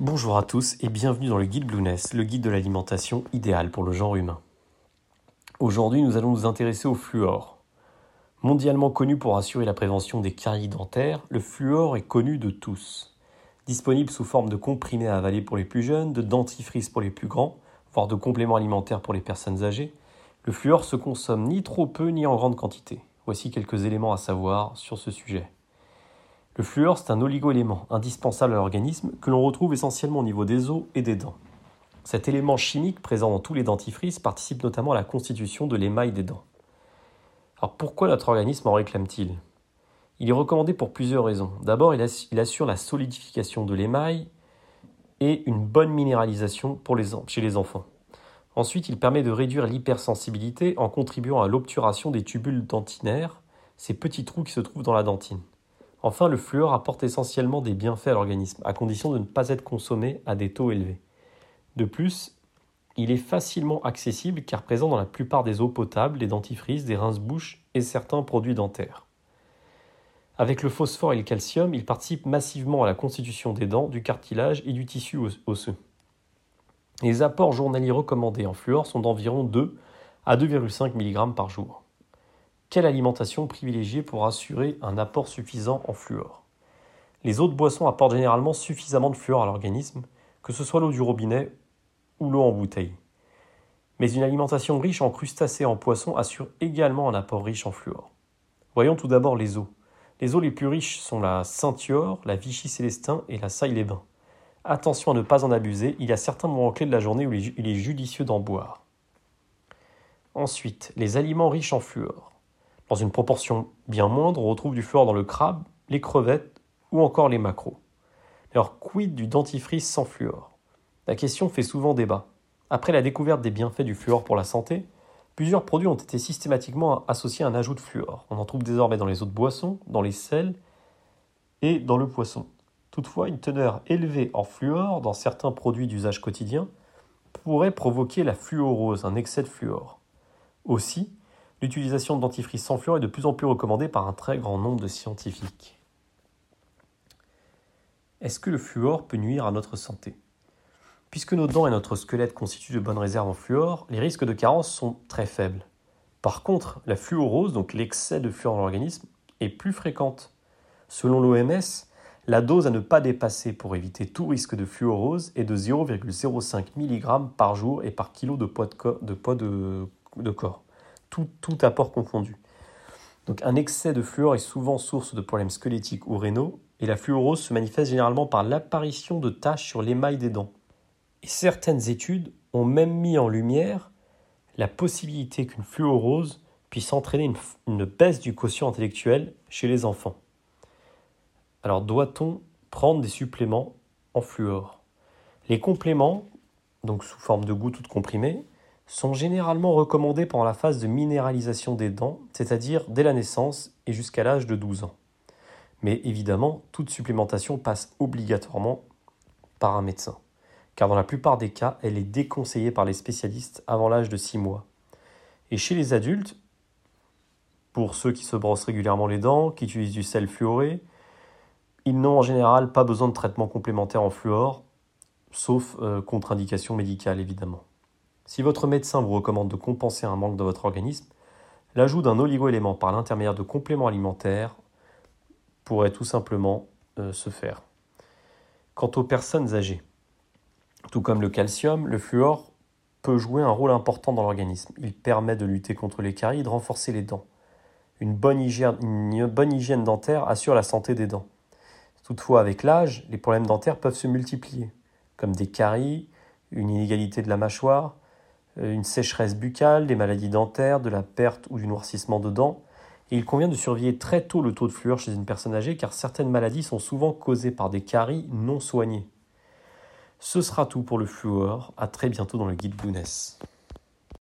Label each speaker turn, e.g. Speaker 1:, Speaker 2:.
Speaker 1: Bonjour à tous et bienvenue dans le guide Blueness, le guide de l'alimentation idéal pour le genre humain. Aujourd'hui, nous allons nous intéresser au fluor. Mondialement connu pour assurer la prévention des caries dentaires, le fluor est connu de tous. Disponible sous forme de comprimés à avaler pour les plus jeunes, de dentifrice pour les plus grands, voire de compléments alimentaires pour les personnes âgées, le fluor se consomme ni trop peu ni en grande quantité. Voici quelques éléments à savoir sur ce sujet. Le fluor, c'est un oligoélément indispensable à l'organisme que l'on retrouve essentiellement au niveau des os et des dents. Cet élément chimique présent dans tous les dentifrices participe notamment à la constitution de l'émail des dents. Alors pourquoi notre organisme en réclame-t-il? Il est recommandé pour plusieurs raisons. D'abord, il assure la solidification de l'émail et une bonne minéralisation chez les enfants. Ensuite, il permet de réduire l'hypersensibilité en contribuant à l'obturation des tubules dentinaires, ces petits trous qui se trouvent dans la dentine. Enfin, le fluor apporte essentiellement des bienfaits à l'organisme, à condition de ne pas être consommé à des taux élevés. De plus, il est facilement accessible car présent dans la plupart des eaux potables, des dentifrices, des rince-bouches et certains produits dentaires. Avec le phosphore et le calcium, il participe massivement à la constitution des dents, du cartilage et du tissu osseux. Les apports journaliers recommandés en fluor sont d'environ 2 à 2,5 mg par jour. Quelle alimentation privilégier pour assurer un apport suffisant en fluor? Les eaux de boisson apportent généralement suffisamment de fluor à l'organisme, que ce soit l'eau du robinet ou l'eau en bouteille. Mais une alimentation riche en crustacés et en poissons assure également un apport riche en fluor. Voyons tout d'abord les eaux. Les eaux les plus riches sont la Saint-Yor, la Vichy-Célestin et la Saille-les-Bains. Attention à ne pas en abuser, il y a certains moments clés de la journée où il est judicieux d'en boire. Ensuite, les aliments riches en fluor. Dans une proportion bien moindre, on retrouve du fluor dans le crabe, les crevettes ou encore les maquereaux. Alors, quid du dentifrice sans fluor? La question fait souvent débat. Après la découverte des bienfaits du fluor pour la santé, plusieurs produits ont été systématiquement associés à un ajout de fluor. On en trouve désormais dans les eaux de boisson, dans les sels et dans le poisson. Toutefois, une teneur élevée en fluor dans certains produits d'usage quotidien pourrait provoquer la fluorose, un excès de fluor. Aussi, l'utilisation de dentifrice sans fluor est de plus en plus recommandée par un très grand nombre de scientifiques. Est-ce que le fluor peut nuire à notre santé? Puisque nos dents et notre squelette constituent de bonnes réserves en fluor, les risques de carence sont très faibles. Par contre, la fluorose, donc l'excès de fluor dans l'organisme, est plus fréquente. Selon l'OMS, la dose à ne pas dépasser pour éviter tout risque de fluorose est de 0,05 mg par jour et par kilo de poids de corps tout, apport confondu. Donc un excès de fluor est souvent source de problèmes squelettiques ou rénaux, et la fluorose se manifeste généralement par l'apparition de taches sur l'émail des dents. Et certaines études ont même mis en lumière la possibilité qu'une fluorose puisse entraîner une, une, baisse du quotient intellectuel chez les enfants. Alors doit-on prendre des suppléments en fluor? Les compléments, donc sous forme de gouttes ou de comprimés, sont généralement recommandés pendant la phase de minéralisation des dents, c'est-à-dire dès la naissance et jusqu'à l'âge de 12 ans. Mais évidemment, toute supplémentation passe obligatoirement par un médecin, car dans la plupart des cas, elle est déconseillée par les spécialistes avant l'âge de 6 mois. Et chez les adultes, pour ceux qui se brossent régulièrement les dents, qui utilisent du sel fluoré, ils n'ont en général pas besoin de traitement complémentaire en fluor, sauf euh, contre-indication médicale évidemment. Si votre médecin vous recommande de compenser un manque dans votre organisme, l'ajout d'un oligoélément par l'intermédiaire de compléments alimentaires pourrait tout simplement euh, se faire. Quant aux personnes âgées, tout comme le calcium, le fluor peut jouer un rôle important dans l'organisme. Il permet de lutter contre les caries et de renforcer les dents. Une bonne, hygiène, dentaire assure la santé des dents. Toutefois, avec l'âge, les problèmes dentaires peuvent se multiplier, comme des caries, une inégalité de la mâchoire, une sécheresse buccale, des maladies dentaires, de la perte ou du noircissement de dents. Il convient de surveiller très tôt le taux de fluor chez une personne âgée car certaines maladies sont souvent causées par des caries non soignées. Ce sera tout pour le fluor. À très bientôt dans le guide Blueness.